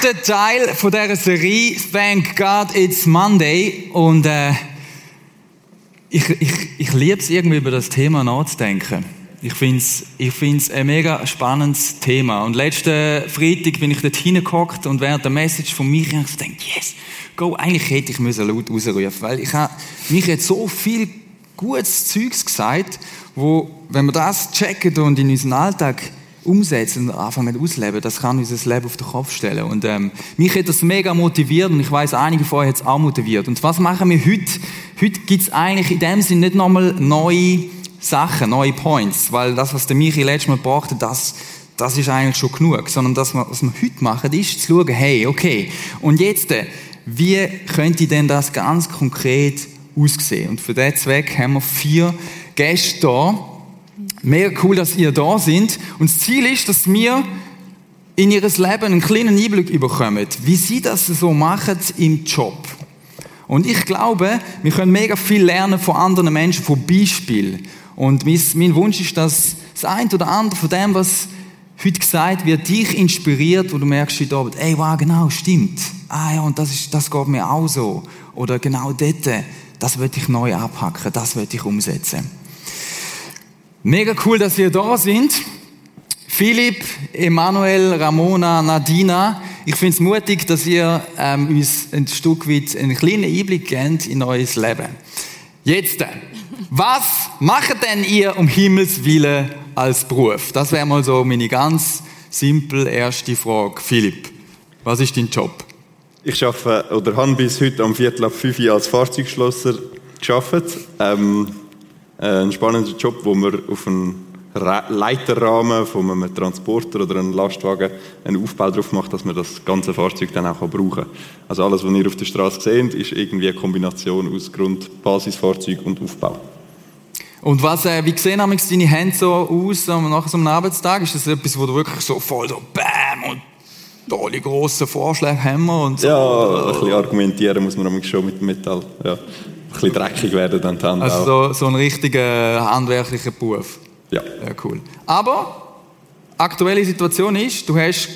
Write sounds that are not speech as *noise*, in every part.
Dritter Teil von dieser Serie, Thank God It's Monday. Und äh, ich, ich, ich liebe es irgendwie über das Thema nachzudenken. Ich finde es ich find's ein mega spannendes Thema. Und letzten Freitag bin ich dort hineingehockt und während der Message von mich habe ich gedacht, yes, go, eigentlich hätte ich müssen laut rausrufen weil ich habe mich jetzt so viel gutes Zeugs gesagt, wo, wenn wir das checken und in unseren Alltag umsetzen und anfangen ausleben, das kann unser Leben auf den Kopf stellen. Und ähm, mich hat das mega motiviert und ich weiß, einige von euch hat es auch motiviert. Und was machen wir heute? Heute gibt es eigentlich in dem Sinne nicht nochmal neue Sachen, neue Points, weil das, was der Michi letztes Mal gebracht hat, das, das ist eigentlich schon genug, sondern das, was wir heute machen, ist zu schauen, hey, okay, und jetzt, äh, wie könnte denn das ganz konkret aussehen? Und für diesen Zweck haben wir vier Gäste da. Mega cool, dass ihr da sind. Und das Ziel ist, dass wir in ihr Leben einen kleinen Einblick bekommen, wie sie das so machen im Job. Und ich glaube, wir können mega viel lernen von anderen Menschen, von Beispielen. Und mein Wunsch ist, dass das eine oder andere von dem, was heute gesagt wird, dich inspiriert, wo du merkst heute Abend, ey, wow, genau, stimmt. Ah ja, und das, ist, das geht mir auch so. Oder genau dort, das wird ich neu abhacken, das wird ich umsetzen. Mega cool, dass wir da sind. Philipp, Emanuel, Ramona, Nadina. Ich finde es mutig, dass ihr ähm, uns ein Stück weit einen kleinen Einblick gebt in euer Leben. Jetzt, was macht denn ihr um Himmels Willen als Beruf? Das wäre mal so meine ganz simple erste Frage. Philipp, was ist dein Job? Ich arbeite oder habe bis heute am Viertel ab 5 Uhr als Fahrzeugschlosser gearbeitet. Ähm, ein spannender Job, wo man auf einen Leiterrahmen von einem Transporter oder einem Lastwagen einen Aufbau drauf macht, dass man das ganze Fahrzeug dann auch brauchen kann. Also alles, was ihr auf der Straße seht, ist irgendwie eine Kombination aus Grund, Basisfahrzeug und Aufbau. Und was, äh, wie sehen deine Hände so aus nach so einem Arbeitstag? Ist das etwas, wo du wirklich so voll so BÄM und tolle grosse Vorschläge haben und so? Ja, ein bisschen argumentieren muss man schon mit dem Metall. Ja. Ein bisschen dreckig werden dann die Hand Also so, so ein richtiger handwerklicher Beruf? Ja. Ja, cool. Aber, aktuelle Situation ist, du hast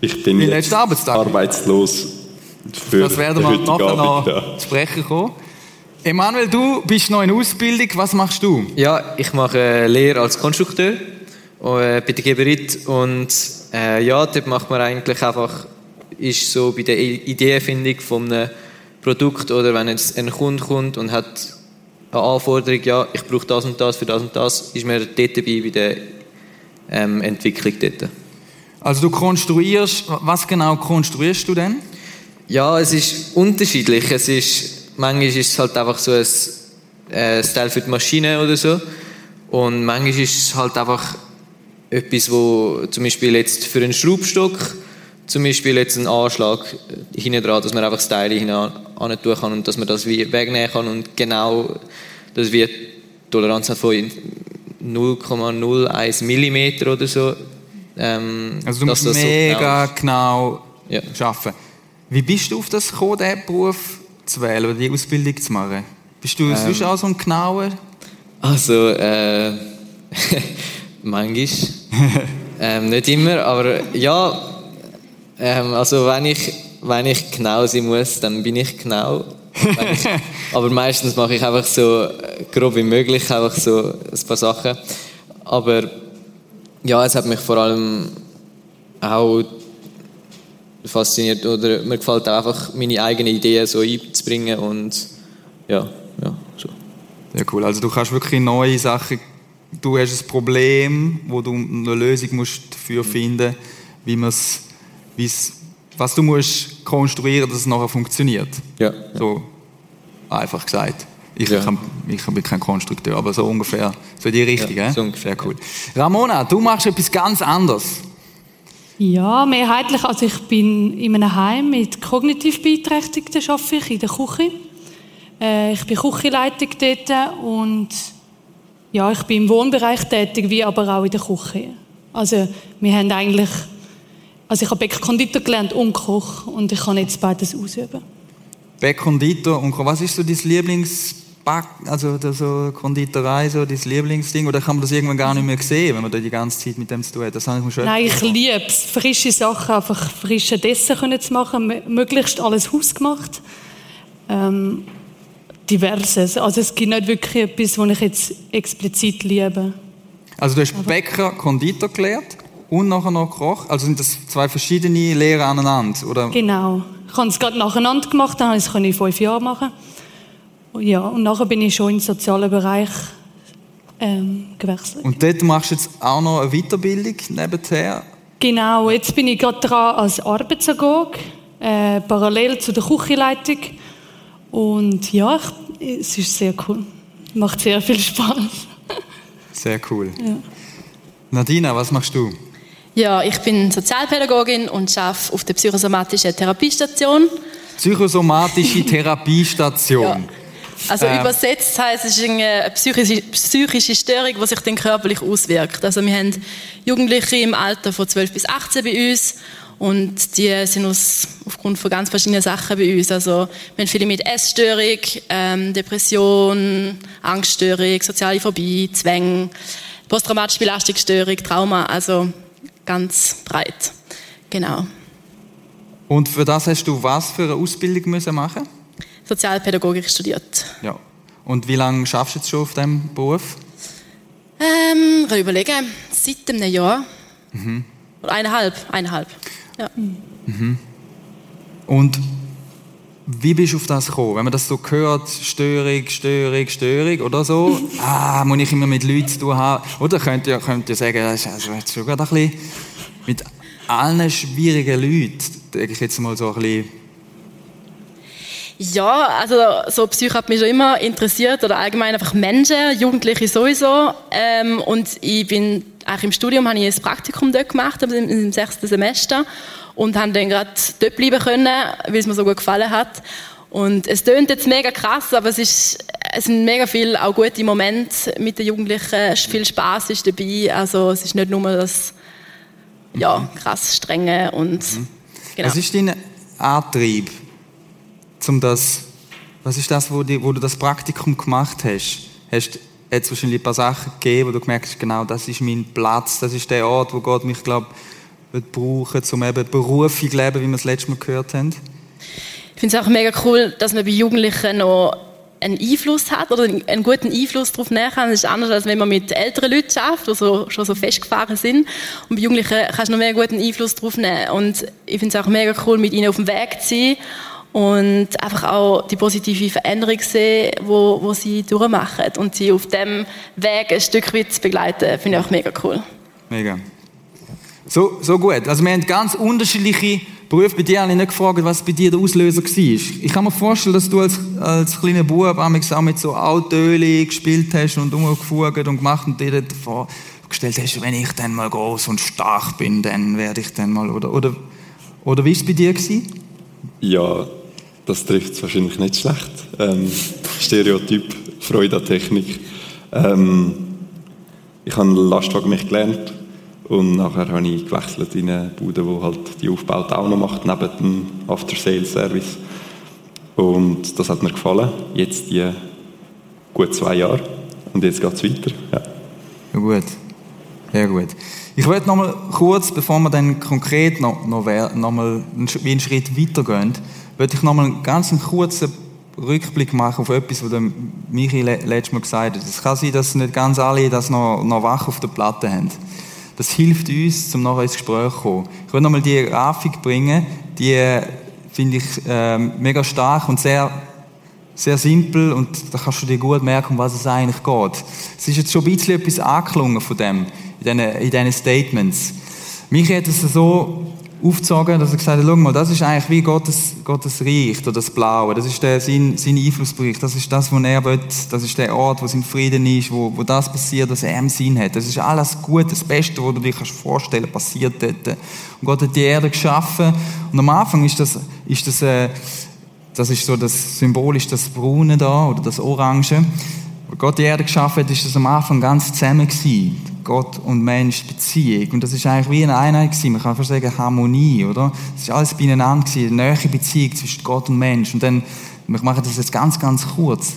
ich bin den letzten Arbeitstag. arbeitslos. Für das werden wir nachher noch ja. sprechen kommen. Emanuel, du bist noch in Ausbildung. Was machst du? Ja, ich mache äh, Lehre als Konstrukteur äh, bei der Geberit und äh, ja, dort macht man eigentlich einfach, ist so bei der Ideenfindung von einem Produkt oder wenn jetzt ein Kunde kommt und hat eine Anforderung, ja, ich brauche das und das für das und das, ist mir dort dabei bei der ähm, Entwicklung dort. Also du konstruierst, was genau konstruierst du denn? Ja, es ist unterschiedlich. Es ist, manchmal ist es halt einfach so ein äh, Style für die Maschine oder so. Und manchmal ist es halt einfach etwas, wo zum Beispiel jetzt für einen Schraubstock zum Beispiel jetzt einen Anschlag hinten dran, dass man einfach das Teil hinein tun kann und dass man das wie wegnehmen kann und genau das wie Toleranz hat von 0,01 mm oder so. Ähm, also du musst mega so genau, genau ja. arbeiten. Wie bist du auf das gekommen, diesen Beruf zu wählen oder die Ausbildung zu machen? Bist du ähm, sonst auch so ein genauer? Also, äh, *laughs* manchmal. *laughs* ähm, nicht immer, aber ja, ähm, also wenn ich, wenn ich genau sein muss, dann bin ich genau. Ich, *laughs* aber meistens mache ich einfach so äh, grob wie möglich, einfach so ein paar Sachen. Aber ja, es hat mich vor allem auch fasziniert oder mir gefällt auch einfach meine eigenen Ideen so einzubringen und ja, ja, so. Ja, cool. Also du kannst wirklich neue Sachen, du hast ein Problem, wo du eine Lösung musst dafür finden, wie man es was du musst konstruieren, dass es nachher funktioniert. Ja. So einfach gesagt. Ich, ja. kann, ich bin kein Konstrukteur, aber so ungefähr, so die Richtung. Ja, so ungefähr. Sehr cool. Ramona, du machst etwas ganz anderes. Ja, mehrheitlich. Also ich bin in einem Heim mit kognitiv Beeinträchtigten, arbeite ich in der Küche. Äh, ich bin Küchenleitung dort und ja, ich bin im Wohnbereich tätig, wie aber auch in der Küche. Also wir haben eigentlich also ich habe Bäckkonditor gelernt und Koch und ich kann jetzt beides ausüben. Bäckkonditor und Koch. Was ist so dein Lieblings Back, also so Konditorei, so dein Lieblingsding? Oder kann man das irgendwann gar nicht mehr sehen, wenn man da die ganze Zeit mit dem zu tun hat? Das habe ich mir schon Nein, ich liebe es, frische Sachen, einfach frische Dessen können zu machen, möglichst alles hausgemacht. Ähm, diverses. Also es gibt nicht wirklich etwas, was ich jetzt explizit liebe. Also du hast Bäcker, Konditor gelernt und nachher noch Koch? Also sind das zwei verschiedene Lehren aneinander? Oder? Genau. Ich habe es gerade nacheinander gemacht, dann konnte ich es in fünf Jahren machen. Ja, und nachher bin ich schon den sozialen Bereich ähm, gewechselt. Und dort machst du jetzt auch noch eine Weiterbildung nebenher? Genau, jetzt bin ich gerade dran als Arbeitsagog, äh, parallel zu der Küchenleitung. Und ja, ich, es ist sehr cool. Macht sehr viel Spaß. Sehr cool. Ja. Nadina, was machst du? Ja, ich bin Sozialpädagogin und arbeite auf der psychosomatischen Therapiestation. Psychosomatische *laughs* Therapiestation. ja. Also ähm. übersetzt heißt es ist eine psychische, psychische Störung, die sich dann körperlich auswirkt. Also wir haben Jugendliche im Alter von 12 bis 18 bei uns und die sind aus, aufgrund von ganz verschiedenen Sachen bei uns. Also wir haben viele mit Essstörung, ähm, Depression, Angststörung, soziale Phobie, Zwänge, posttraumatische Belastungsstörung, Trauma. Also ganz breit. Genau. Und für das hast du was für eine Ausbildung müssen machen? Sozialpädagogik studiert. Ja. Und wie lange schaffst du jetzt schon auf diesem Beruf? Ähm, ich überlegen, seit einem Jahr. Mhm. Oder eineinhalb, eineinhalb. Ja. Mhm. Und wie bist du auf das gekommen? Wenn man das so hört, Störung, Störung, Störung oder so, *laughs* ah, muss ich immer mit Leuten zu tun haben. Oder könnt ihr, könnt ihr sagen, das ist also jetzt schon gerade ein bisschen mit allen schwierigen Leuten, denke ich jetzt mal so ein bisschen. Ja, also so Psyche hat mich schon immer interessiert oder allgemein einfach Menschen, Jugendliche sowieso. Ähm, und ich bin eigentlich im Studium habe ich ein Praktikum dort gemacht, im, im sechsten Semester und haben dann gerade dort bleiben können, weil es mir so gut gefallen hat. Und es tönt jetzt mega krass, aber es, ist, es sind mega viele auch gute Momente mit den Jugendlichen. Viel Spaß ist dabei. Also es ist nicht nur das ja, krass strenge und mhm. genau. Was ist dein Antrieb, um das, was ist das, wo, die, wo du das Praktikum gemacht hast? Hast es wahrscheinlich ein paar Sachen gegeben, wo du gemerkt hast, genau, das ist mein Platz, das ist der Ort, wo Gott mich, glaube wird brauchen, um eben Berufung zu leben, wie wir es letztes Mal gehört haben? Ich finde es auch mega cool, dass man bei Jugendlichen noch einen Einfluss hat oder einen guten Einfluss darauf nehmen kann. Das ist anders, als wenn man mit älteren Leuten schafft, die so, schon so festgefahren sind. Und bei Jugendlichen kannst du noch mehr guten Einfluss darauf nehmen. Und ich finde es auch mega cool, mit ihnen auf dem Weg zu sein und einfach auch die positive Veränderung sehen, wo, wo sie durchmachen und sie auf dem Weg ein Stück weit zu begleiten, finde ich auch mega cool. Mega. So, so gut. Also wir haben ganz unterschiedliche Berufe. Bei dir habe ich nicht gefragt, was bei dir der Auslöser war. Ich kann mir vorstellen, dass du als, als kleiner Bub auch mit so Autöli gespielt hast und umgefugt und gemacht und dir vorgestellt hast, wenn ich dann mal groß und stark bin, dann werde ich dann mal, oder, oder, oder wie war es bei dir? Gewesen? Ja, das trifft es wahrscheinlich nicht schlecht. Ähm, Stereotyp, Freude an Technik. Ähm, ich habe Lastwagen mich gelernt und nachher habe ich gewechselt in eine Bude, die halt die Aufbauten auch noch macht, neben dem After-Sales-Service. Und das hat mir gefallen. Jetzt die gut zwei Jahre. Und jetzt geht es weiter. Ja. ja. gut. Sehr gut. Ich wollte noch mal kurz, bevor wir dann konkret noch, noch, noch mal einen Schritt weitergehen, würde ich noch mal einen ganz kurzen Rückblick machen auf etwas, was Michi letztes Mal gesagt hat. Es kann sein, dass nicht ganz alle das noch, noch wach auf der Platte haben. Das hilft uns, um nachher ins Gespräch zu kommen. Ich will noch mal die Grafik bringen, die finde ich äh, mega stark und sehr, sehr simpel und da kannst du dir gut merken, um was es eigentlich geht. Es ist jetzt schon ein bisschen etwas angeklungen von dem, in diesen, Statements. Michi hat es so aufgezogen, dass er gesagt hat, schau mal, das ist eigentlich wie Gottes, Gottes Reich, oder das Blaue, das ist der, sein, sein Einflussbereich, das ist das, wo er will, das ist der Ort, wo sein Frieden ist, wo, wo das passiert, was er im Sinn hat. Das ist alles gut, das Beste, was du dir kannst vorstellen passiert dort. Und Gott hat die Erde geschaffen und am Anfang ist das, ist das, äh, das ist so das symbolisch das Braune da, oder das Orange. Als Gott die Erde geschaffen hat, ist das am Anfang ganz zusammen gewesen. Gott und Mensch Beziehung. Und das ist eigentlich wie eine Einheit gewesen. Man kann fast sagen Harmonie, oder? Das ist alles beieinander gewesen, eine neue Beziehung zwischen Gott und Mensch. Und dann, wir machen das jetzt ganz, ganz kurz.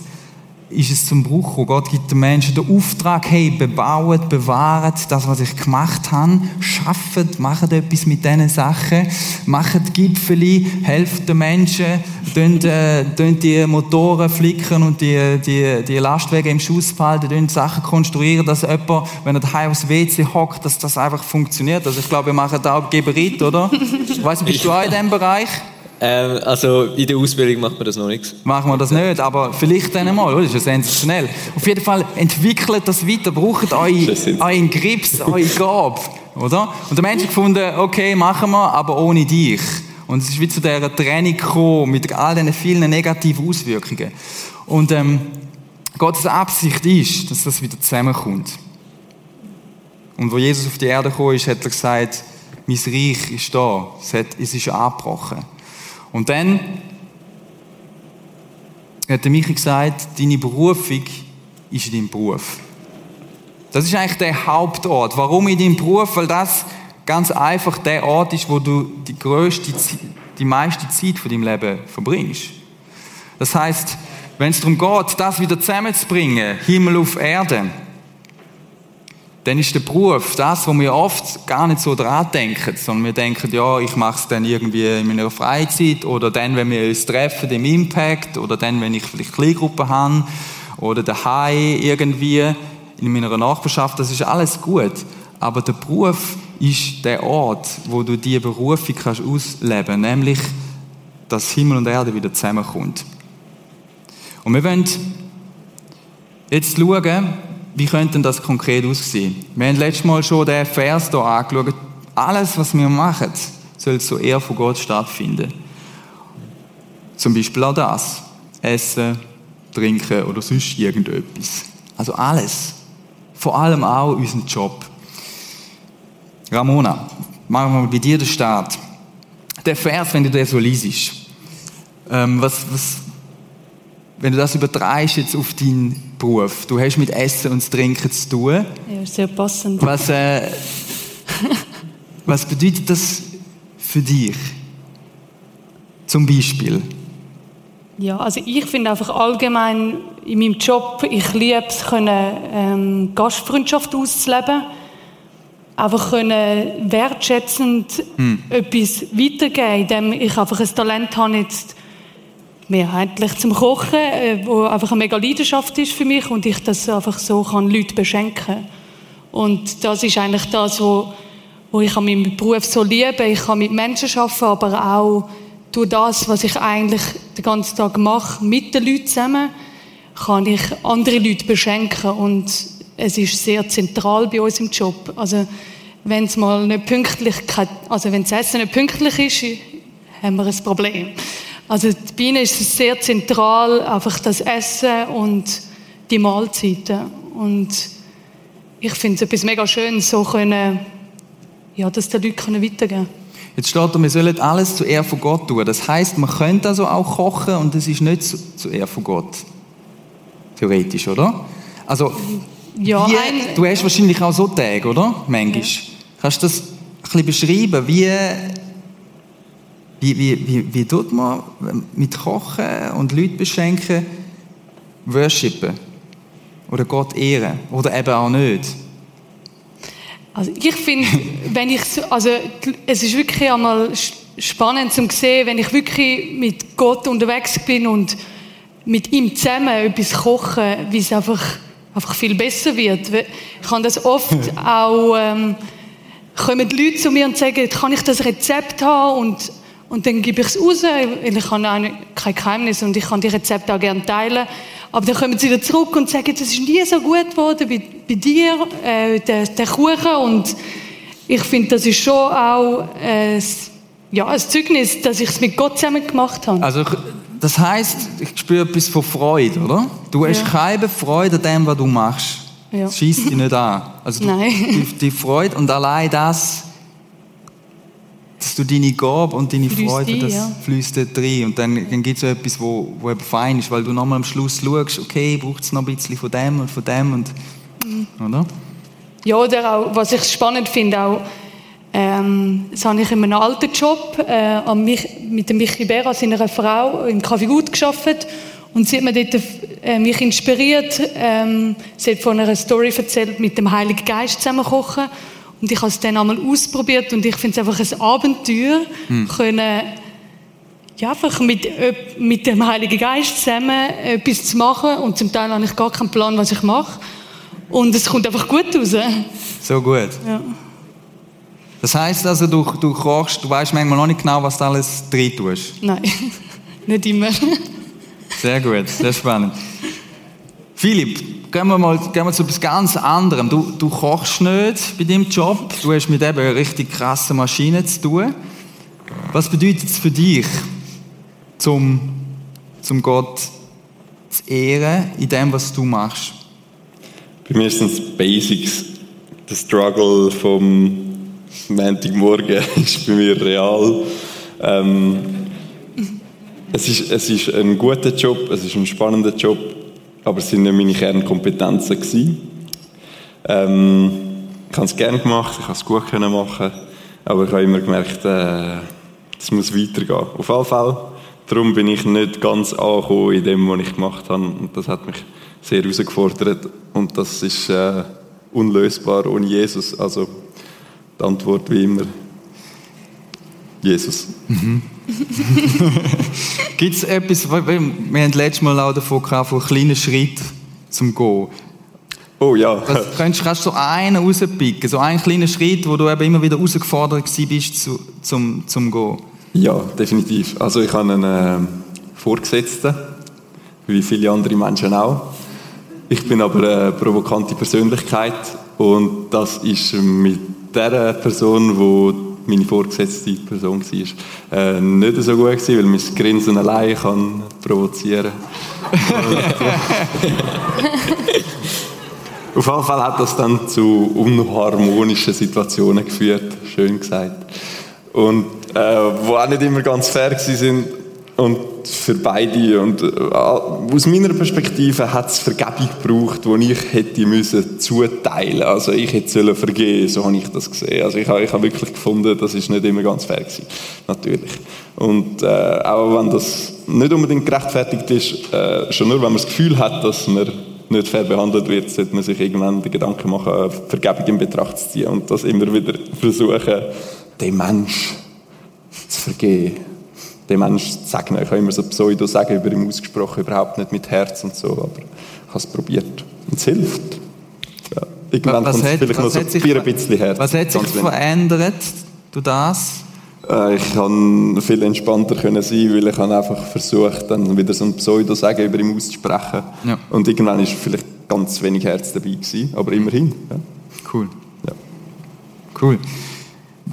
Ist es zum Bruch gekommen. Gott gibt den Menschen den Auftrag, hey, bebaut, bewahrt das, was ich gemacht habe, schafft, macht etwas mit diesen Sachen, macht Gipfeli, helft den Menschen, tönt, äh, die Motoren flicken und die, die, die Lastwagen im Schuss behalten, tönt Sachen konstruieren, dass jemand, wenn er daheim aufs WC hockt, dass das einfach funktioniert. Also ich glaube, wir machen da auch Geberit, oder? Ich weiss bist du auch in diesem Bereich? Ähm, also in der Ausbildung macht man das noch nicht. Machen wir das nicht, aber vielleicht dann mal, oder? Das ist ja sensationell. Auf jeden Fall entwickelt das weiter, braucht euren, euren Grips, eure Gabe, oder? Und der Mensch hat gefunden, okay, machen wir, aber ohne dich. Und es ist wie zu dieser Trennung gekommen, mit all diesen vielen negativen Auswirkungen. Und ähm, Gottes Absicht ist, dass das wieder zusammenkommt. Und wo Jesus auf die Erde gekommen ist, hat er gesagt, mein Reich ist da, es ist abgebrochen. Und dann hat der Michi gesagt, deine Berufung ist in deinem Beruf. Das ist eigentlich der Hauptort. Warum in deinem Beruf? Weil das ganz einfach der Ort ist, wo du die größte, die meiste Zeit von deinem Leben verbringst. Das heißt, wenn es darum geht, das wieder zusammenzubringen, Himmel auf Erde, dann ist der Beruf das, wo wir oft gar nicht so dran denken, sondern wir denken, ja, ich mache es dann irgendwie in meiner Freizeit oder dann, wenn wir uns treffen im Impact oder dann, wenn ich vielleicht Kleingruppen habe oder daheim irgendwie in meiner Nachbarschaft, das ist alles gut. Aber der Beruf ist der Ort, wo du diese Berufung kannst ausleben, nämlich, dass Himmel und Erde wieder zusammenkommt. Und wir wollen jetzt schauen, wie könnte das konkret aussehen? Wir haben letztes Mal schon den Vers hier angeschaut. Alles, was wir machen, soll zur Ehre von Gott stattfinden. Zum Beispiel auch das. Essen, trinken oder sonst irgendetwas. Also alles. Vor allem auch unseren Job. Ramona, machen wir mal bei dir den Start. Der Vers, wenn du den so liest, ähm, was, was, wenn du das übertreibst jetzt auf deinen Beruf. Du hast mit Essen und Trinken zu tun. Ja, sehr passend. Was, äh, was bedeutet das für dich? Zum Beispiel? Ja, also ich finde einfach allgemein in meinem Job, ich liebe es, können, ähm, Gastfreundschaft auszuleben. Einfach können wertschätzend hm. etwas weitergeben, indem ich einfach ein Talent habe, jetzt mehrheitlich zum Kochen, äh, wo einfach eine mega Leidenschaft ist für mich und ich das einfach so kann Leute beschenken. Und das ist eigentlich das, wo, wo ich an meinem Beruf so liebe. Ich kann mit Menschen arbeiten, aber auch durch das, was ich eigentlich den ganzen Tag mache, mit den Leuten zusammen, kann ich andere Leute beschenken und es ist sehr zentral bei uns im Job. Also wenn es mal nicht pünktlich, also wenn das Essen nicht pünktlich ist, haben wir ein Problem. Also bei ihnen ist es sehr zentral, einfach das Essen und die Mahlzeiten. Und ich finde es etwas mega schön, so können, ja, das den Leuten weitergeben können. Jetzt steht da, wir sollen alles zu Ehr von Gott tun. Das heißt, man könnte also auch kochen und es ist nicht zu, zu Ehr von Gott. Theoretisch, oder? Also, ja, wie, du hast wahrscheinlich auch so Tage, oder? Manchmal. Ja. Kannst du das ein bisschen beschreiben? Wie wie, wie, wie, wie tut man mit Kochen und Leute beschenken, worshipen? Oder Gott ehren? Oder eben auch nicht? Also ich finde, *laughs* wenn ich, also es ist wirklich einmal spannend zu sehen, wenn ich wirklich mit Gott unterwegs bin und mit ihm zusammen etwas kochen, wie es einfach, einfach viel besser wird. Ich habe das oft *laughs* auch, ähm, kommen die Leute zu mir und sagen, kann ich das Rezept haben und und dann gebe ich es raus, weil ich habe auch kein Geheimnis und ich kann die Rezepte auch gerne teilen. Aber dann kommen sie wieder zurück und sagen, das ist nie so gut geworden bei, bei dir, äh, der, der Kuchen. Und ich finde, das ist schon auch äh, ja, ein Zeugnis, dass ich es mit Gott zusammen gemacht habe. Also, das heisst, ich spüre etwas von Freude, oder? Du hast ja. keine Freude an dem, was du machst. Ja. Das schießt dich nicht an. Also, du, *laughs* Nein. Die, die Freude und allein das dass du deine Gabe und deine Fließt Freude, das ja. fließt dort rein. Und dann, dann gibt es so etwas, wo, wo eben fein ist, weil du nochmal am Schluss schaust, okay, braucht es noch ein bisschen von dem und von dem und, mhm. oder? Ja, oder auch, was ich spannend finde, auch, ähm, das habe ich in einem alten Job äh, mit dem Michi Bera, seiner Frau, im Café Gut gearbeitet. Und sie hat mir dort äh, mich inspiriert. Ähm, sie hat von einer Story erzählt, mit dem Heiligen Geist zusammen kochen. Und ich habe es dann einmal ausprobiert und ich finde es einfach ein Abenteuer, hm. können ja, einfach mit, mit dem Heiligen Geist zusammen etwas zu machen. Und zum Teil habe ich gar keinen Plan, was ich mache. Und es kommt einfach gut raus. So gut. Ja. Das heisst also, du, du kochst, du weißt manchmal noch nicht genau, was du alles drin tust? Nein, *laughs* nicht immer. Sehr gut, sehr spannend. Philipp, gehen wir mal gehen wir zu etwas ganz anderem. Du, du kochst nicht bei deinem Job, du hast mit eben richtig krassen Maschinen zu tun. Was bedeutet es für dich, zum, zum Gott zu ehren in dem, was du machst? Bei mir sind es Basics. Der Struggle vom Montagmorgen *laughs* ist bei mir real. Ähm, es, ist, es ist ein guter Job, es ist ein spannender Job, aber es sind nicht meine Kernkompetenzen. Ähm, ich habe es gerne gemacht, ich habe es gut machen, aber ich habe immer gemerkt, äh, es muss weitergehen. Auf jeden Fall. Darum bin ich nicht ganz angekommen in dem, was ich gemacht habe. Und das hat mich sehr herausgefordert. Und das ist äh, unlösbar ohne Jesus. Also die Antwort wie immer, Jesus. Mhm. *laughs* Gibt es etwas, wir haben letztes Mal auch davon gehabt, von kleinen Schritten zum Gehen. Oh ja. Was, kannst, kannst du so einen rauspicken, so einen kleinen Schritt, wo du eben immer wieder herausgefordert bist zu, zum, zum Gehen? Ja, definitiv. Also ich habe einen äh, Vorgesetzten, wie viele andere Menschen auch. Ich bin aber eine provokante Persönlichkeit und das ist mit der Person, die meine vorgesetzte Person war, äh, nicht so gut gewesen, weil mein Grinsen allein kann provozieren. *laughs* Auf jeden Fall hat das dann zu unharmonischen Situationen geführt, schön gesagt. Und äh, wo auch nicht immer ganz fair sind und für beide. Und äh, aus meiner Perspektive hat es Vergebung gebraucht, die ich hätte müssen zuteilen. Also ich hätte sollen vergeben, so habe ich das gesehen. Also ich habe, ich habe wirklich gefunden, das ist nicht immer ganz fair gewesen, natürlich. Und äh, auch wenn das nicht unbedingt gerechtfertigt ist, äh, schon nur wenn man das Gefühl hat, dass man nicht fair behandelt wird, sollte man sich irgendwann die Gedanken machen, Vergebung in Betracht zu ziehen und das immer wieder versuchen, den Menschen zu vergeben. Dem Menschen zu sagen. Ich habe immer so Pseudo-Sagen über ihn ausgesprochen, überhaupt nicht mit Herz und so, aber ich habe es probiert. Und es hilft. Ja. Irgendwann kommt es vielleicht noch so ein bisschen Herz. Was hat sich verändert, du das? Äh, ich kann viel entspannter können sein, weil ich habe einfach versucht, dann wieder so ein Pseudo-Sagen über ihn auszusprechen. Ja. Und irgendwann ist vielleicht ganz wenig Herz dabei gewesen, aber immerhin. Ja. Cool. Ja. Cool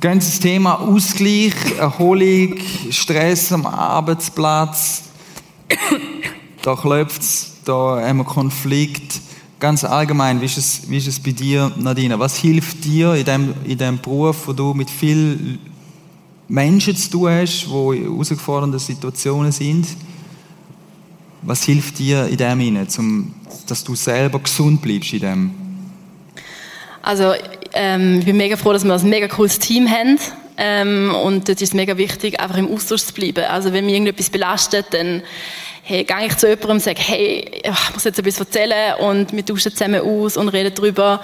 ganzes Thema Ausgleich, Erholung, Stress am Arbeitsplatz, da klopft es, da haben wir Konflikt. Ganz allgemein, wie ist, es, wie ist es bei dir, Nadine? Was hilft dir in dem, in dem Beruf, wo du mit vielen Menschen zu tun hast, die in herausgefordernden Situationen sind? Was hilft dir in dem hinein, dass du selber gesund bleibst in dem? Also ähm, ich bin mega froh, dass wir ein mega cooles Team haben. Ähm, und dort ist es mega wichtig, einfach im Austausch zu bleiben. Also wenn mich irgendetwas belastet, dann hey, gehe ich zu jemandem und sage, hey, ich muss jetzt etwas erzählen und wir tauschen zusammen aus und reden darüber.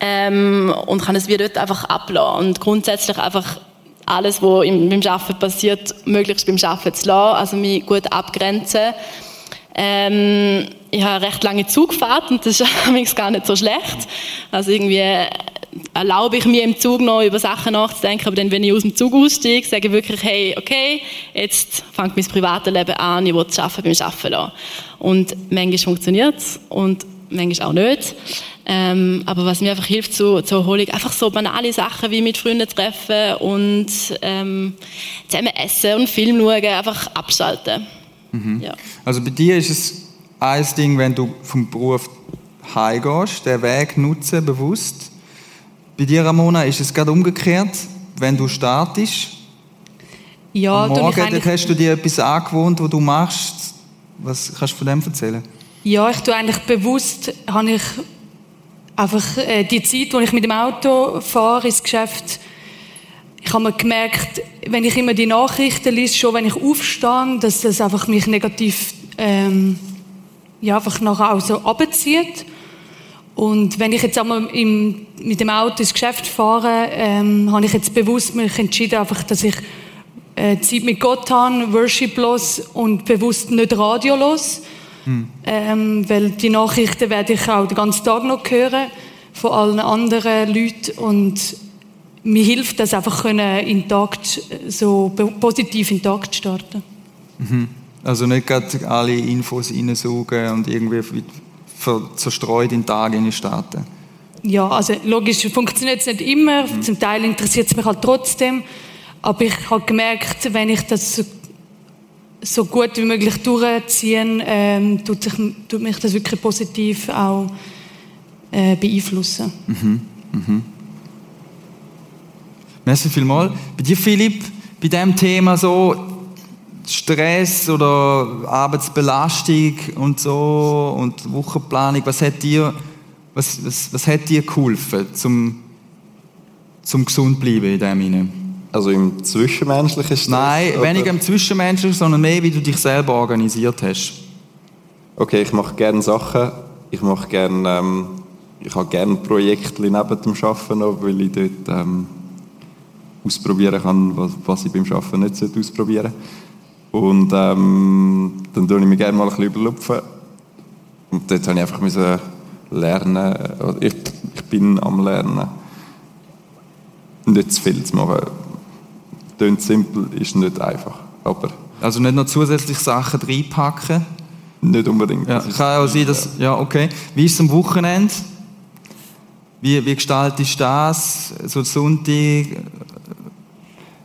Ähm, und kann es wie dort einfach ablassen. Und grundsätzlich einfach alles, was im, beim Arbeiten passiert, möglichst beim Arbeiten zu lassen, also mich gut abgrenzen. Ähm, ich habe recht lange Zugfahrt und das ist *laughs* gar nicht so schlecht. Also irgendwie erlaube ich mir im Zug noch über Sachen nachzudenken, aber dann, wenn ich aus dem Zug aussteige, sage ich wirklich, hey, okay, jetzt fängt mein privates Leben an, ich will Arbeiten beim Arbeiten lassen. Und manchmal funktioniert es und manchmal auch nicht. Ähm, aber was mir einfach hilft zur, zur Erholung, einfach so banale Sachen wie mit Freunden treffen und ähm, zusammen essen und Film schauen, einfach abschalten. Mhm. Ja. Also bei dir ist es ein Ding, wenn du vom Beruf heimgehst, den Weg nutzen, bewusst. Bei dir, Ramona, ist es gerade umgekehrt, wenn du startest. Ja, Am Morgen hast du dir etwas angewohnt, was du machst. Was kannst du von dem erzählen? Ja, ich tue eigentlich bewusst, habe ich einfach äh, die Zeit, wo ich mit dem Auto fahre ins Geschäft, ich habe mir gemerkt, wenn ich immer die Nachrichten lese, schon wenn ich aufstehe, dass das einfach mich negativ ähm, ja, einfach nachher auch so runterzieht. Und wenn ich jetzt einmal im, mit dem Auto ins Geschäft fahre, ähm, habe ich jetzt bewusst mich entschieden, einfach, dass ich äh, Zeit mit Gott habe, Worship los und bewusst nicht Radio los. Hm. Ähm, weil die Nachrichten werde ich auch den ganzen Tag noch hören von allen anderen Leuten und mir hilft das einfach können, intakt, so positiv in Tag zu starten. Mhm. Also nicht gerade alle Infos reinsaugen und irgendwie zerstreut in Tag starten. Ja, also logisch funktioniert es nicht immer. Mhm. Zum Teil interessiert es mich halt trotzdem. Aber ich habe gemerkt, wenn ich das so, so gut wie möglich durchziehe, ähm, tut, sich, tut mich das wirklich positiv auch äh, beeinflussen. Mhm. Mhm. Merci vielmals. Bei dir, Philipp, bei diesem Thema so Stress oder Arbeitsbelastung und so und Wochenplanung, was hat dir, was, was, was hat dir geholfen, zum, zum gesund bleiben in dem Sinne? Also im zwischenmenschlichen Stress? Nein, oder? weniger im zwischenmenschlichen, sondern mehr, wie du dich selber organisiert hast. Okay, ich mache gerne Sachen. Ich mache gerne, ähm, ich habe gerne Projekte neben dem Arbeiten noch, weil ich dort ähm, ausprobieren kann, was, was ich beim Arbeiten nicht ausprobieren sollte. Und ähm, dann tue ich mich gerne mal ein bisschen überlupfen. Und dort habe ich einfach müssen lernen, ich, ich bin am Lernen, nicht zu viel zu machen. Klingt simpel, ist nicht einfach. Aber also nicht noch zusätzliche Sachen reinpacken? Nicht unbedingt. Ja, kann auch sein, dass, ja, okay. Wie ist es am Wochenende? Wie, wie gestaltest du das? So Sonntag?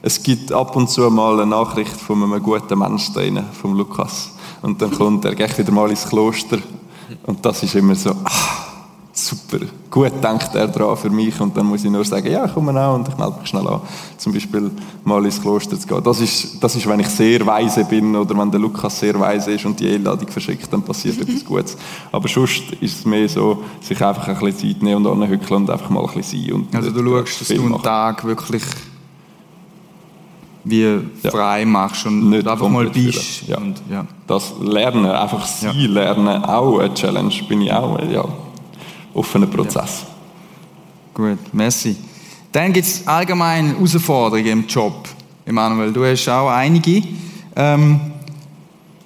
Es gibt ab und zu mal eine Nachricht von einem guten Menschen vom Lukas. Und dann kommt er gleich wieder mal ins Kloster. Und das ist immer so, ah, super, gut denkt er dran für mich. Und dann muss ich nur sagen, ja, komm auch und ich melde mich schnell an. Zum Beispiel mal ins Kloster zu gehen. Das ist, das ist wenn ich sehr weise bin oder wenn der Lukas sehr weise ist und die Einladung verschickt, dann passiert etwas *laughs* Gutes. Aber sonst ist es mehr so, sich einfach ein bisschen Zeit nehmen und anhückeln und einfach mal ein bisschen sein. Und also du schaust, dass du einen Tag wirklich wie ja. frei machst und nicht einfach mal bist. Ja. Und, ja. Das Lernen, einfach sie ja. lernen, auch eine Challenge, bin ich auch, ja, offener Prozess. Gut, merci. Dann gibt es allgemein Herausforderungen im Job, Emanuel. Du hast auch einige. Ähm,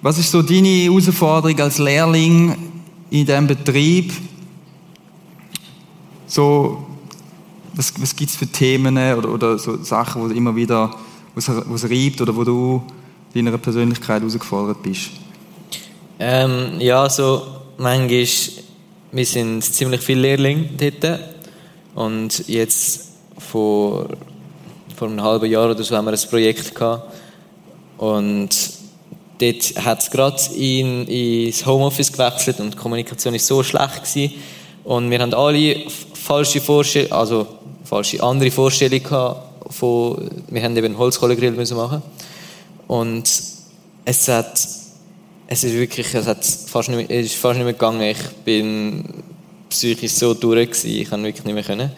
was ist so deine Herausforderung als Lehrling in diesem Betrieb? So, was, was gibt es für Themen oder, oder so Sachen, du immer wieder was es reibt oder wo du deiner Persönlichkeit herausgefordert bist? Ähm, ja, so manchmal, wir sind ziemlich viele Lehrlinge dort und jetzt vor, vor einem halben Jahr oder so haben wir ein Projekt gehabt und dort hat es gerade in, ins Homeoffice gewechselt und die Kommunikation ist so schlecht gewesen. und wir haben alle falsche Vorstellungen, also falsche andere Vorstellungen gehabt von, wir haben eben Holzkohlegrill müssen machen und es hat, es ist wirklich, es hat fast nicht, es ist fast nicht mehr gegangen. Ich bin psychisch so durch gewesen, ich kann wirklich nicht mehr können.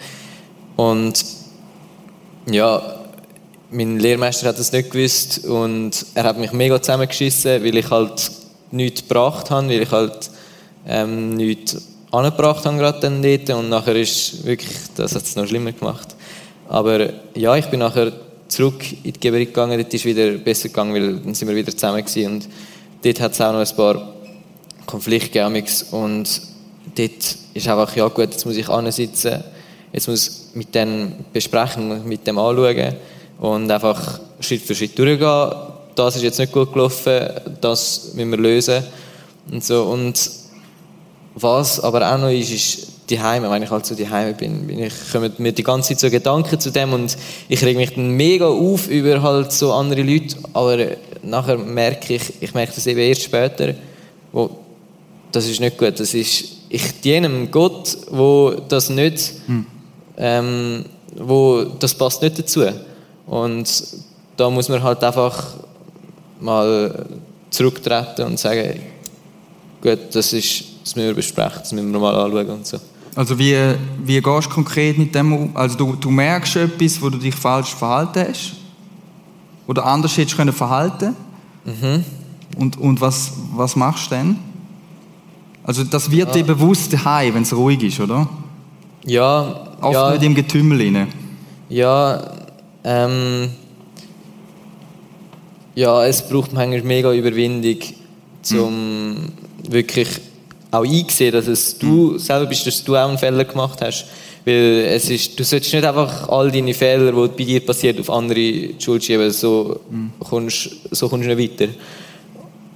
Und ja, mein Lehrmeister hat das nicht gewusst und er hat mich mega zusammengeschissen, weil ich halt nichts gebracht habe, weil ich halt ähm, nichts angebracht habe gerade dann dort und nachher ist wirklich, das hat es noch schlimmer gemacht. Aber ja, ich bin nachher zurück in die Geberin gegangen, dort ist wieder besser gegangen, weil dann sind wir wieder zusammen gewesen. und dort hat es auch noch ein paar Konflikte gegeben und dort ist einfach, ja gut, jetzt muss ich ansitzen, jetzt muss ich mit dem besprechen, mit dem anschauen und einfach Schritt für Schritt durchgehen. Das ist jetzt nicht gut gelaufen, das müssen wir lösen und so. Und was aber auch noch ist, ist die Heime, wenn ich halt so die Heime bin, bin ich, kommen mir die ganze Zeit so Gedanken zu dem und ich reg mich dann mega auf über halt so andere Leute, aber nachher merke ich, ich merke das eben erst später, wo, das ist nicht gut, das ist, ich diene einem Gott, wo das nicht, hm. ähm, wo, das passt nicht dazu und da muss man halt einfach mal zurücktreten und sagen, gut, das ist, das müssen wir besprechen, das müssen wir mal anschauen und so. Also wie, wie gehst du konkret mit dem um? Also du, du merkst etwas, wo du dich falsch verhalten hast? Oder anders hättest können verhalten mhm. Und, und was, was machst du dann? Also das wird dir bewusst daheim, wenn es ruhig ist, oder? Ja, Oft ja, nicht im Getümmel rein. ja, ähm, ja, es braucht manchmal mega Überwindung, um wirklich auch einzusehen, dass es du selber bist, dass du auch einen Fehler gemacht hast. Weil es ist, du solltest nicht einfach all deine Fehler, die bei dir passieren, auf andere die Schuld schieben, so, kommst, so kommst du nicht weiter.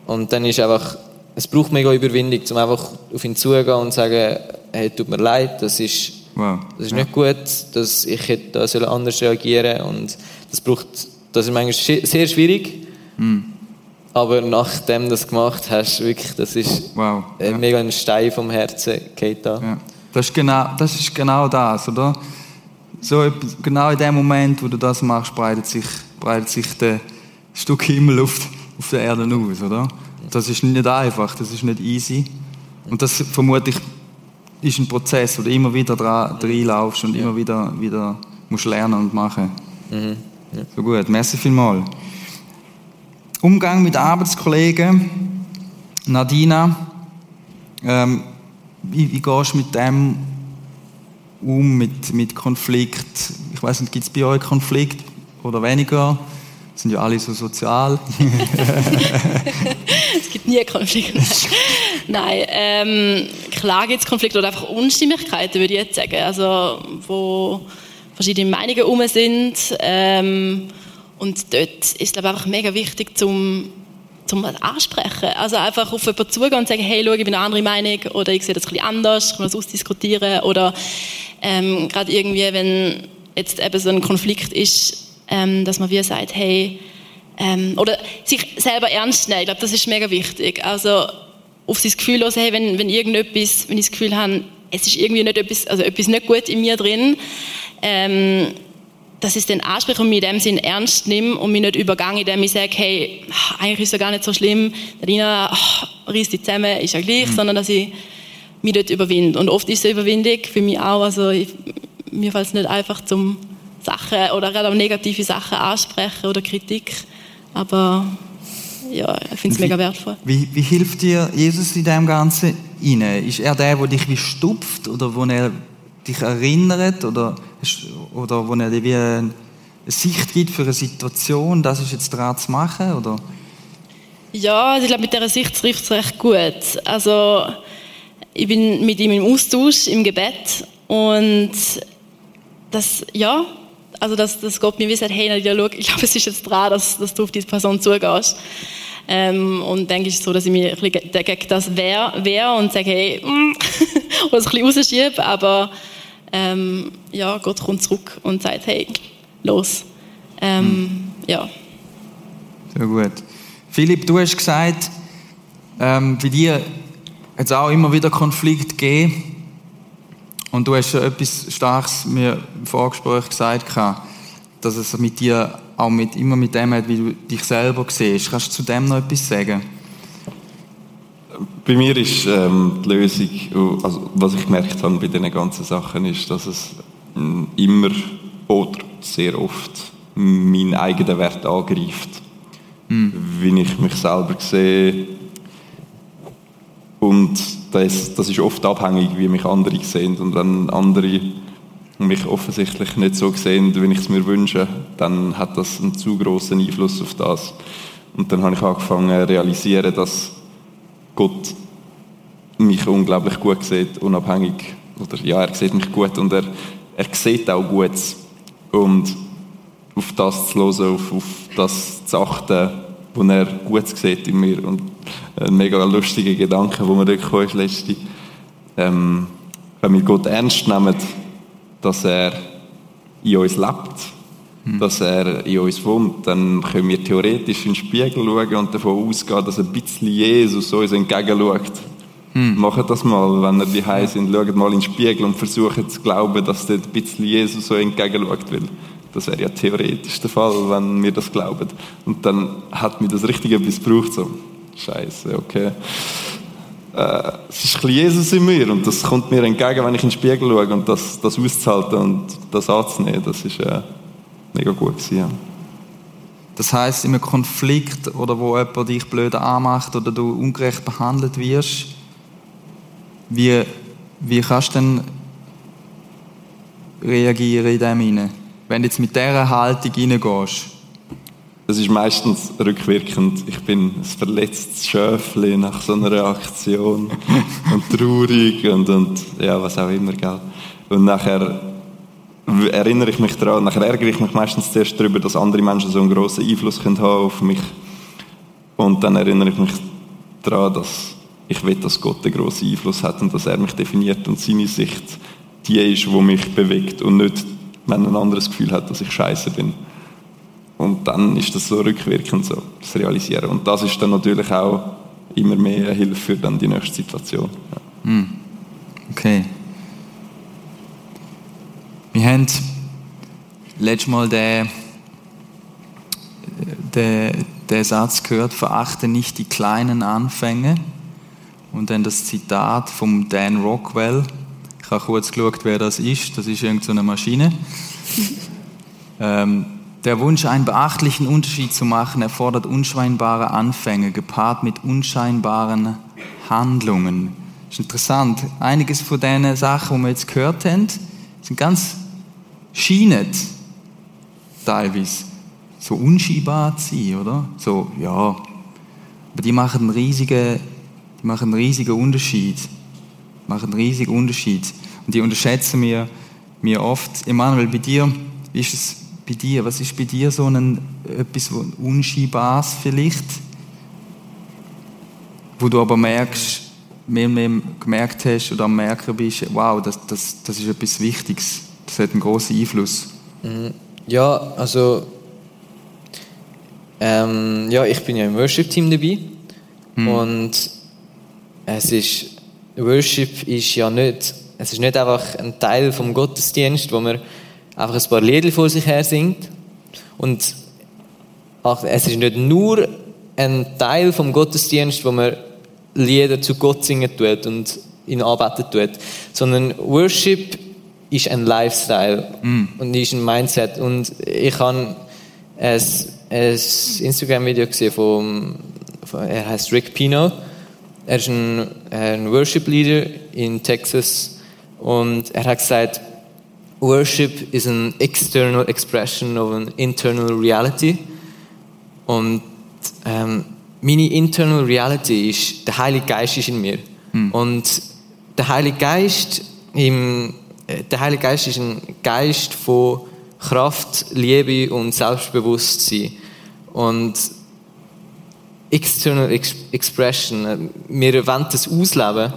Und dann ist einfach, es braucht mega Überwindung, um einfach auf ihn zugehen und zu sagen, hey, tut mir leid, das ist, Wow. das ist Ja. nicht gut, dass ich hätte da anders reagieren und das braucht, das ist manchmal sehr schwierig. Hm. Aber nachdem du das gemacht hast, wirklich, das ist Wow. Ja. mega ein Stein vom Herzen geht da. Ja. Das, ist genau, das ist genau das, oder? So, genau in dem Moment, wo du das machst, breitet sich, breitet sich der Stück Himmel auf, auf der Erde aus, oder? Das ist nicht einfach, das ist nicht easy. Und das vermute ich ist ein Prozess, wo du immer wieder dran reinlaufst und immer wieder, wieder musst lernen und machen. So gut, merci vielmals. Umgang mit Arbeitskollegen. Nadina, ähm, wie, wie gehst du mit dem um, mit, mit Konflikt? Ich weiß nicht, gibt es bei euch Konflikt oder weniger? Sind ja alle so sozial. *laughs* Es gibt nie Konflikte. *laughs* Nein, ähm, klar gibt es Konflikte oder einfach Unstimmigkeiten, würde ich jetzt sagen. Also, wo verschiedene Meinungen herum sind. Ähm, und dort ist es einfach mega wichtig, zum zum ansprechen. Also einfach auf jemanden zugehen und sagen, hey, schau, ich bin eine andere Meinung oder ich sehe das ein bisschen anders, kann das ausdiskutieren oder ähm, gerade irgendwie, wenn jetzt eben so ein Konflikt ist, ähm, dass man wie sagt, hey, ähm, oder sich selber ernst nehmen. Ich glaube, das ist mega wichtig. Also auf sein Gefühl hören, hey, wenn, wenn irgendetwas, wenn ich das Gefühl habe, es ist irgendwie nicht etwas, also etwas nicht gut in mir drin, ähm, dass ich es dann anspreche und mich in dem Sinn ernst nehme und mich nicht übergange, indem ich sage, hey, eigentlich ist es ja gar nicht so schlimm, Nadina, ach, reiss dich zusammen, ist ja gleich, sondern dass ich mich dort überwinde. Und oft ist es eine Überwindung für mich auch, also ich, mir fällt es nicht einfach zum Sachen oder gerade auch negative Sachen ansprechen oder Kritik, aber ja, ich finde es mega wertvoll. Wie, wie hilft dir Jesus in dem Ganzen rein? Ist er der, der dich wie stupft oder wo er dich erinnert oder, oder wo dir wie eine Sicht gibt für eine Situation, das ist jetzt dran zu machen? Oder? Ja, also ich glaube, mit dieser Sicht trifft es recht gut. Also, ich bin mit ihm im Austausch, im Gebet und das, ja, also dass, dass Gott mir wie sagt, hey, Nadia, schau, ich glaube, es ist jetzt dran, dass, dass du auf diese Person zugehst. Ähm, und ist es so, dass ich mich ein bisschen gegen das wehr, wehr und sage, hey, mm, *laughs* oder es ein bisschen rausschiebe, aber ähm, ja, Gott kommt zurück und sagt, hey, los. Ähm, Ja. Sehr gut. Philipp, du hast gesagt, ähm, bei dir hat es auch immer wieder Konflikt gegeben. Und du hast schon etwas Starkes mir im Vorgespräch gesagt, dass es mit dir auch mit, immer mit dem hat, wie du dich selber siehst. Kannst du zu dem noch etwas sagen? Bei mir ist ähm, die Lösung, also was ich gemerkt habe bei diesen ganzen Sachen, ist, dass es ähm, immer oder sehr oft meinen eigenen Wert angreift. Wie ich mich selber sehe. Und das, das ist oft abhängig, wie mich andere sehen. Und wenn andere mich offensichtlich nicht so sehen, wie ich es mir wünsche, dann hat das einen zu großen Einfluss auf das. Und dann habe ich angefangen zu realisieren, dass Gott mich unglaublich gut sieht, unabhängig. Oder ja, er sieht mich gut und er, er sieht auch gut. Und auf das zu hören, auf, auf das zu achten, was er gut sieht in mir. Und ein mega lustiger Gedanke, wo mir gekommen ist letzte, ähm, wenn wir Gott ernst nehmen, dass er in uns lebt, dass er in uns wohnt, dann können wir theoretisch in den Spiegel schauen und davon ausgehen, dass ein bisschen Jesus uns entgegenschaut. Macht das mal, wenn ihr die Hause sind, schaut mal in den Spiegel und versucht zu glauben, dass dort ein bisschen Jesus so entgegenschaut will. Das wäre ja theoretisch der Fall, wenn wir das glauben. Und dann hat mir das richtig etwas gebraucht, so, Scheiße, okay. Äh, es ist ein bisschen Jesus in mir und das kommt mir entgegen, wenn ich in den Spiegel schaue und das, das auszuhalten und das anzunehmen, das ist äh, mega gut ja. Das heißt, in einem Konflikt oder wo jemand dich blöd anmacht oder du ungerecht behandelt wirst, wie, wie kannst du denn reagieren in dem hinein? Wenn du jetzt mit dieser Haltung reingehst. Das ist meistens rückwirkend. Ich bin ein verletztes Schöfli nach so einer Aktion *laughs* und traurig und, und ja, was auch immer, gell. Und nachher erinnere ich mich daran, nachher ärgere ich mich meistens zuerst darüber, dass andere Menschen so einen grossen Einfluss können haben auf mich. Und dann erinnere ich mich daran, dass ich will, dass Gott einen grossen Einfluss hat und dass er mich definiert und seine Sicht die ist, die mich bewegt und nicht, wenn ein anderes Gefühl hat, dass ich scheiße bin. Und dann ist das so rückwirkend so, das Realisieren. Und das ist dann natürlich auch immer mehr Hilfe für dann die nächste Situation. Ja. Hm. Okay. Wir haben letztes Mal den, den, den Satz gehört, verachte nicht die kleinen Anfänge. Und dann das Zitat von Dan Rockwell. Ich habe kurz geschaut, wer das ist. Das ist irgendeine so Maschine. *laughs* ähm, der Wunsch, einen beachtlichen Unterschied zu machen, erfordert unscheinbare Anfänge, gepaart mit unscheinbaren Handlungen. Das ist interessant. Einiges von den Sachen, die wir jetzt gehört haben, sind ganz scheinen teilweise so unscheinbar zu sein, oder? So, ja. Aber die machen einen riesigen, die machen einen riesigen Unterschied. Die machen einen riesigen Unterschied. Und die unterschätzen wir, wir oft. Emanuel, bei dir, wie ist es bei dir? Was ist bei dir so ein, etwas Unscheinbares vielleicht? Wo du aber merkst, mehr und mehr gemerkt hast oder am Merken bist, wow, das, das, das ist etwas Wichtiges. Das hat einen großen Einfluss. Mhm. Ja, also ähm, ja, ich bin ja im Worship-Team dabei mhm. und es ist Worship ist ja nicht, es ist nicht einfach ein Teil vom Gottesdienst, wo man einfach ein paar Lieder vor sich her singt und es ist nicht nur ein Teil vom Gottesdienst, wo man Lieder zu Gott singen tut und ihn anbeten tut, sondern Worship ist ein Lifestyle mm. und ist ein Mindset. Und ich habe ein, ein Instagram-Video gesehen von, von, er heißt Rick Pino. Er ist ein, ein Worship Leader in Texas und er hat gesagt, Worship is an external expression of an internal reality. Und ähm, meine internal reality ist, der Heilige Geist ist in mir. Mm. Und der Heilige Geist im der Heilige Geist ist ein Geist von Kraft, Liebe und Selbstbewusstsein. Und External Expression, äh, wir wollen das ausleben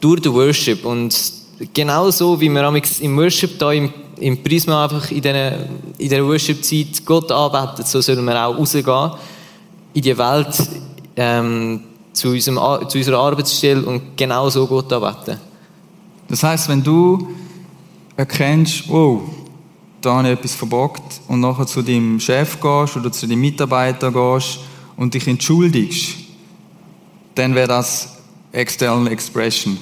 durch den Worship. Und genau so, wie wir im Worship da im, im Prisma einfach in dieser, in dieser Worship-Zeit Gott anbeten, so sollen wir auch rausgehen in die Welt, ähm, zu, unserem, zu unserer Arbeitsstelle und genau so Gott anbeten. Das heißt, wenn du erkennst, oh, da habe ich etwas verbockt und nachher zu deinem Chef gehst oder zu deinem Mitarbeiter gehst und dich entschuldigst, dann wäre das External Expression.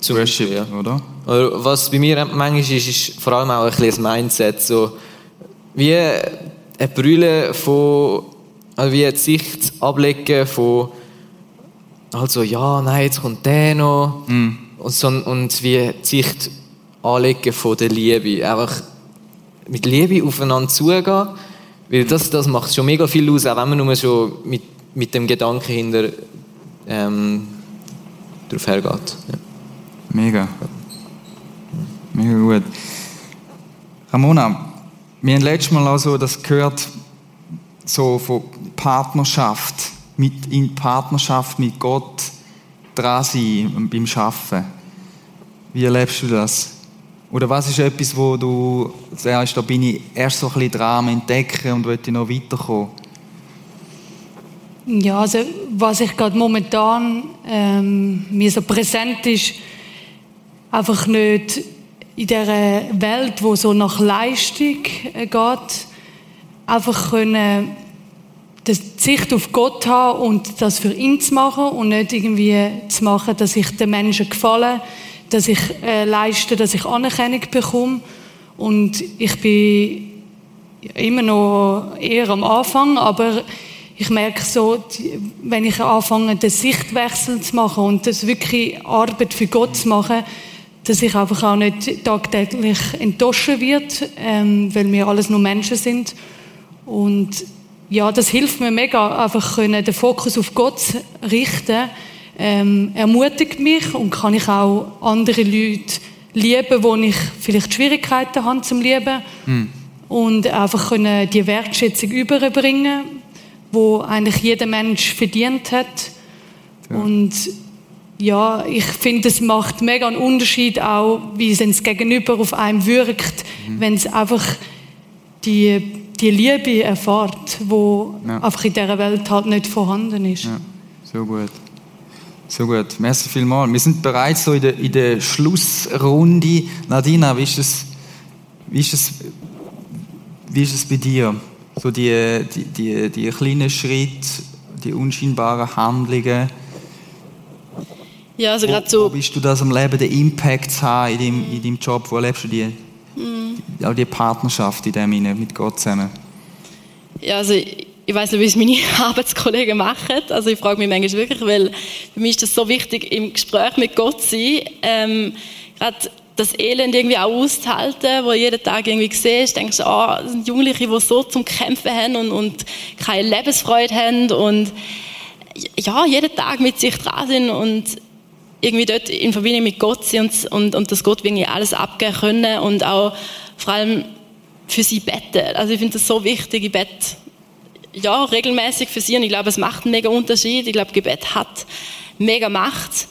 Zum Worship, ja. oder? Was bei mir manchmal ist, ist vor allem auch ein bisschen das Mindset. So, wie ein Brüllen von, also wie die Sicht ablegen von, also, ja, nein, jetzt kommt der noch. Mm. Und, und wie Sicht anlegen von der Liebe. Einfach mit Liebe aufeinander zugehen, weil das, das macht schon mega viel aus, auch wenn man nur schon mit, mit dem Gedanken hinter ähm, drauf hergeht. Ja. Mega. Mega gut. Ramona, wir haben letztes Mal auch so das gehört, so von Partnerschaft, mit, in Partnerschaft mit Gott dran sein beim Arbeiten. Wie erlebst du das? Oder was ist etwas, wo du sagst, da bin ich erst so ein bisschen dran entdecken und möchte noch weiterkommen? Ja, also was ich gerade momentan ähm, mir so präsent ist, einfach nicht in dieser Welt, wo so nach Leistung äh, geht, einfach können die Sicht auf Gott haben und das für ihn zu machen und nicht irgendwie zu machen, dass ich den Menschen gefalle, dass ich äh, leiste, dass ich Anerkennung bekomme. Und ich bin immer noch eher am Anfang, aber ich merke so, wenn ich anfange, den Sichtwechsel zu machen und das wirklich Arbeit für Gott zu machen, dass ich einfach auch nicht tagtäglich enttäuschen wird, ähm, weil wir alles nur Menschen sind. Und ja, das hilft mir mega, einfach können, den Fokus auf Gott richten. Ähm, ermutigt mich und kann ich auch andere Leute lieben, wo ich vielleicht Schwierigkeiten habe zum Lieben. Mhm. Und einfach können die Wertschätzung überbringen, wo eigentlich jeder Mensch verdient hat. Ja. Und ja, ich finde, es macht mega einen Unterschied auch, wie es das Gegenüber auf einem wirkt, mhm. wenn es einfach die, die Liebe erfahrt, wo ja. einfach in dieser Welt halt nicht vorhanden ist. Ja, so gut. So gut, merci vielmals. Wir sind bereits so in der, in der Schlussrunde. Nadina, wie ist es, wie ist es, wie ist es bei dir? So die, die, die, die kleinen Schritte, die unscheinbaren Handlungen. Ja, also gerade so. Wo bist du das am Leben, den Impact zu haben in deinem, in deinem Job? Wo erlebst du die, die, auch die Partnerschaft in dem mit Gott zusammen? Ja, also ich, ich weiß nicht, wie es meine *laughs* Arbeitskollegen machen. Also ich frage mich manchmal wirklich, weil für mich ist das so wichtig, im Gespräch mit Gott zu sein. Ähm, gerade das Elend irgendwie auch auszuhalten, wo jeden Tag irgendwie siehst, denkst du, ah, oh, das sind Jugendliche, die so zum Kämpfen haben und, und keine Lebensfreude haben und ja, jeden Tag mit sich dran sind und irgendwie dort in Verbindung mit Gott sind und, und, und dass Gott irgendwie alles abgeben können und auch vor allem für sie beten. Also ich finde das so wichtig, ich bete ja, regelmäßig für sie und ich glaube, es macht einen mega Unterschied. Ich glaube, Gebet hat mega Macht.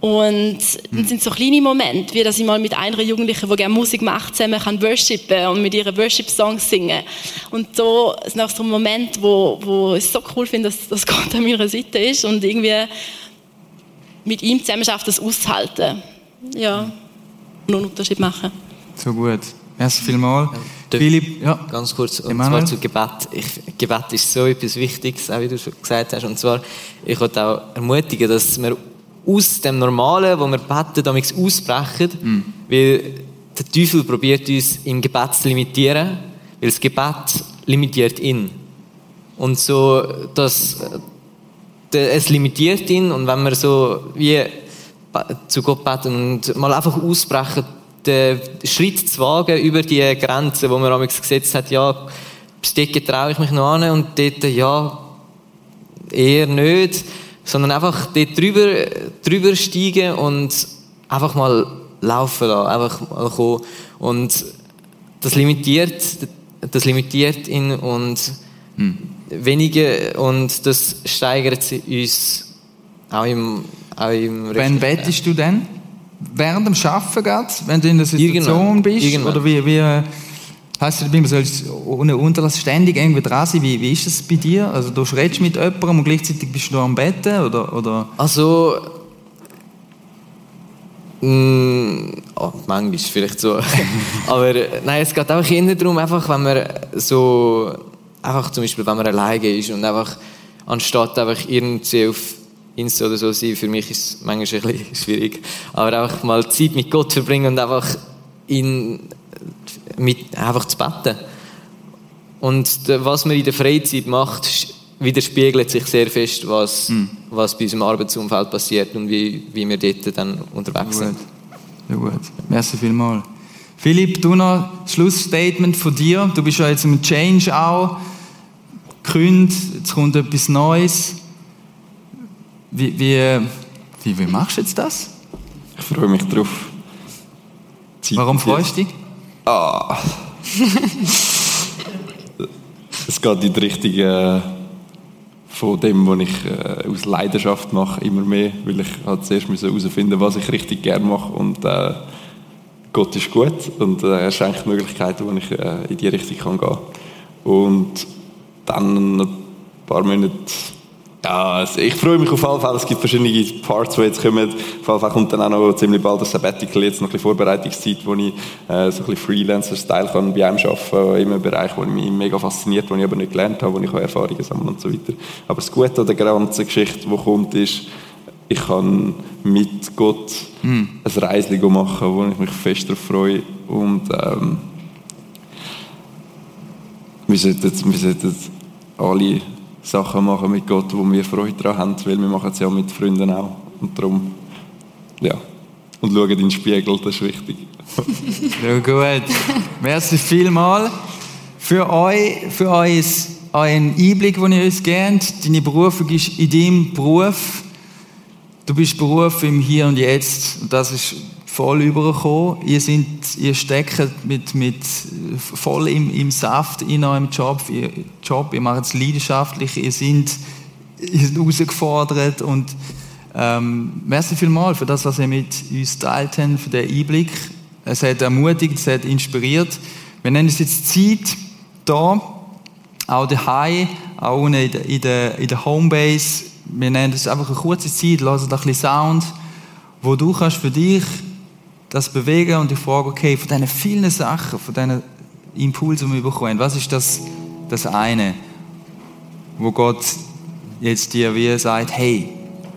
Und dann sind so kleine Momente, wie dass ich mal mit einer Jugendlichen, die gerne Musik macht, zusammen kann worshipen und mit ihren Worship-Songs singen. Und so ist noch so ein Moment, wo, wo ich so cool finde, dass, dass Gott an meiner Seite ist und irgendwie mit ihm zusammen schafft, das auszuhalten. Ja, und einen Unterschied machen. So gut. Merci vielmals. Ja, Philipp, ja. Ganz kurz, und Emanuel. zwar zu Gebet. Ich, Gebet ist so etwas Wichtiges, auch wie du schon gesagt hast. Und zwar, ich wollte auch ermutigen, dass wir aus dem Normalen, wo wir beten, damit ausbrechen, mhm. weil der Teufel probiert uns im Gebet zu limitieren, weil das Gebet limitiert ihn. Und so, dass es limitiert ihn und wenn wir so wie zu Gott beten und mal einfach ausbrechen, den Schritt zu wagen über die Grenzen, wo man damals gesetzt hat, ja, bis dort traue ich mich noch an und dort, ja, eher nicht, sondern einfach dort drüber, drüber steigen und einfach mal laufen lassen, einfach mal kommen. Und das limitiert, das limitiert ihn und hm. wenige, und das steigert uns auch im, auch im Wann bettest du denn? Während dem Arbeiten geht, wenn du in der Situation Irgendwann. bist? Irgendwann. Oder wie, wie heißt es, man soll ohne Unterlass ständig irgendwie dran sein? Wie, wie ist das bei dir? Also du redest mit jemandem und gleichzeitig bist du am Bett? Oder, oder? Also Mm, oh, manchmal vielleicht so. *laughs* Aber nein, es geht auch eher darum, einfach, wenn man so, einfach zum Beispiel, wenn man alleine ist und einfach, anstatt einfach irgendwie auf Insta oder so sein. Für mich ist es manchmal ein bisschen schwierig. Aber einfach mal Zeit mit Gott verbringen und einfach ihn mit, einfach zu beten. Und was man in der Freizeit macht, widerspiegelt sich sehr fest, was, mhm. was bei unserem Arbeitsumfeld passiert und wie, wie wir dort dann unterwegs ja, sind. Ja gut, merci vielmals. Philipp, du noch ein Schlussstatement von dir. Du bist ja jetzt im Change auch gekündigt, jetzt kommt etwas Neues. Wie, wie, wie, wie machst du jetzt das? Ich freue mich drauf. Zeit Warum freust du dich? Ah. *laughs* es geht in die Richtung äh, von dem, was ich äh, aus Leidenschaft mache, immer mehr, weil ich halt zuerst herausfinden was ich richtig gerne mache und äh, Gott ist gut und äh, er schenkt Möglichkeiten, wo ich in die Richtung kann gehen kann. Und dann ein paar Monate ja, ich freue mich auf jeden Fall. Es gibt verschiedene Parts, die jetzt kommen. Auf jeden Fall kommt dann auch noch ziemlich bald das Sabbatical, jetzt noch ein bisschen Vorbereitungszeit, wo ich äh, so ein bisschen Freelancer-Style kann bei einem arbeiten, in einem Bereich, der mich mega fasziniert, wo ich aber nicht gelernt habe, wo ich auch Erfahrungen sammeln und so weiter. Aber das Gute an der ganzen Geschichte, die kommt, ist, ich kann mit Gott mm. ein Reisling machen, wo ich mich fest darauf freue und ähm, wir sollten, wir sollten alle Sachen machen mit Gott, wo wir Freude daran haben, weil wir machen es ja mit Freunden auch. Und darum, ja. Und schauen in den Spiegel, das ist wichtig. *laughs* Ja, gut. Merci vielmal für euch, für euch, euren Einblick, den ihr uns gebt. Deine Berufung ist in deinem Beruf. Du bist berufen im Hier und Jetzt. Und das ist voll übergekommen. Ihr, sind, ihr steckt mit, mit voll im, im Saft in eurem Job. Ihr, Job. ihr macht es leidenschaftlich. Ihr seid, ihr seid herausgefordert. Und ähm, merci vielmals für das, was ihr mit uns teilt habt, für den Einblick. Es hat ermutigt, es hat inspiriert. Wir nennen es jetzt Zeit, da, auch daheim, auch in der, in der, in der Homebase. Wir nennen es einfach eine kurze Zeit, lassen ein bisschen Sound, wo du kannst für dich das bewegen und dich fragen, okay, von diesen vielen Sachen, von diesen Impulsen, die wir bekommen, was ist das, das eine, wo Gott jetzt dir wie sagt, hey,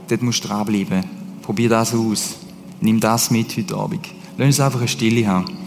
dort musst du dranbleiben, probier das aus, nimm das mit heute Abend. Lass uns einfach eine Stille haben.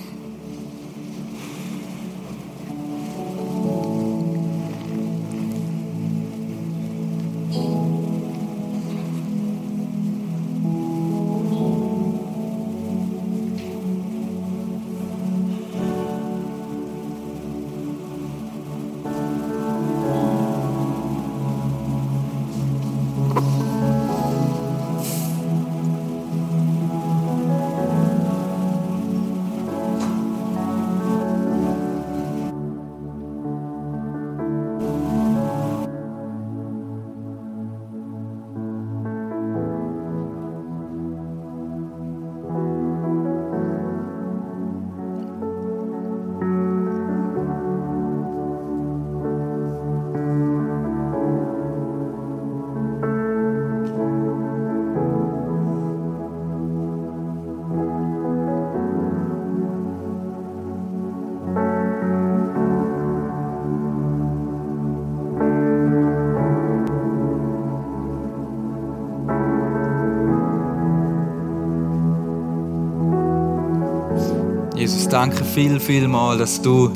Danke viel, viel mal, dass du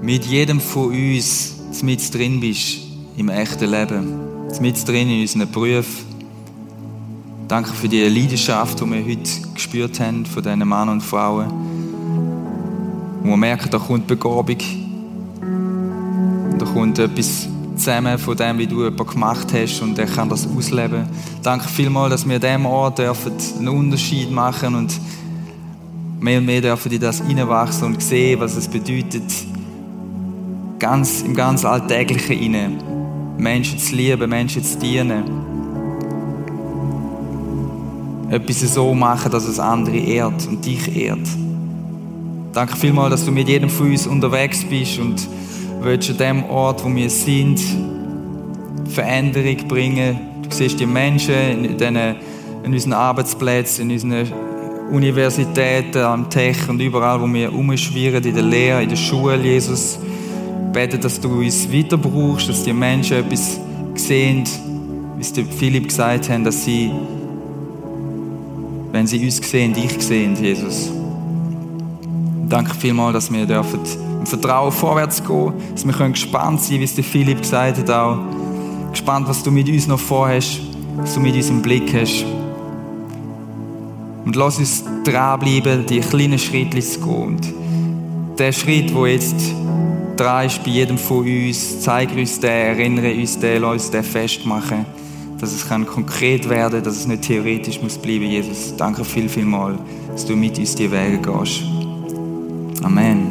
mit jedem von uns mit drin bist im echten Leben, mit drin in unseren Berufen. Danke für die Leidenschaft, die wir heute gespürt haben von diesen Männern und Frauen. Wo wir merken, da kommt Begabung. Da kommt etwas zusammen von dem, wie du jemanden gemacht hast und er kann das ausleben. Danke vielmals, dass wir an diesem Ort einen Unterschied machen und mehr und mehr dürfen die das reinwachsen und sehen, was es bedeutet, ganz, im ganz Alltäglichen rein, Menschen zu lieben, Menschen zu dienen. Etwas so machen, dass es andere ehrt und dich ehrt. Danke vielmals, dass du mit jedem von uns unterwegs bist und willst an dem Ort, wo wir sind, Veränderung bringen. Du siehst die Menschen in, den, in unseren Arbeitsplätzen, in unseren Universitäten, am Tech und überall, wo wir umschwirren, in der Lehre, in der Schule, Jesus. Bete, dass du uns weiter brauchst, dass die Menschen etwas sehen, wie es Philipp gesagt hat, dass sie, wenn sie uns sehen, dich sehen, Jesus. Danke vielmals, dass wir dürfen im Vertrauen vorwärts gehen, dass wir gespannt sein können, wie es der Philipp gesagt hat, auch gespannt, was du mit uns noch vorhast, was du mit uns im Blick hast. Und lass uns dranbleiben, die kleinen Schritte zu gehen. Und der Schritt, wo jetzt dran ist bei jedem von uns, zeig uns den, erinnere uns den, lass uns den festmachen, dass es kann konkret werden dass es nicht theoretisch muss bleiben. Jesus, danke viel, viel mal, dass du mit uns die Wege gehst. Amen.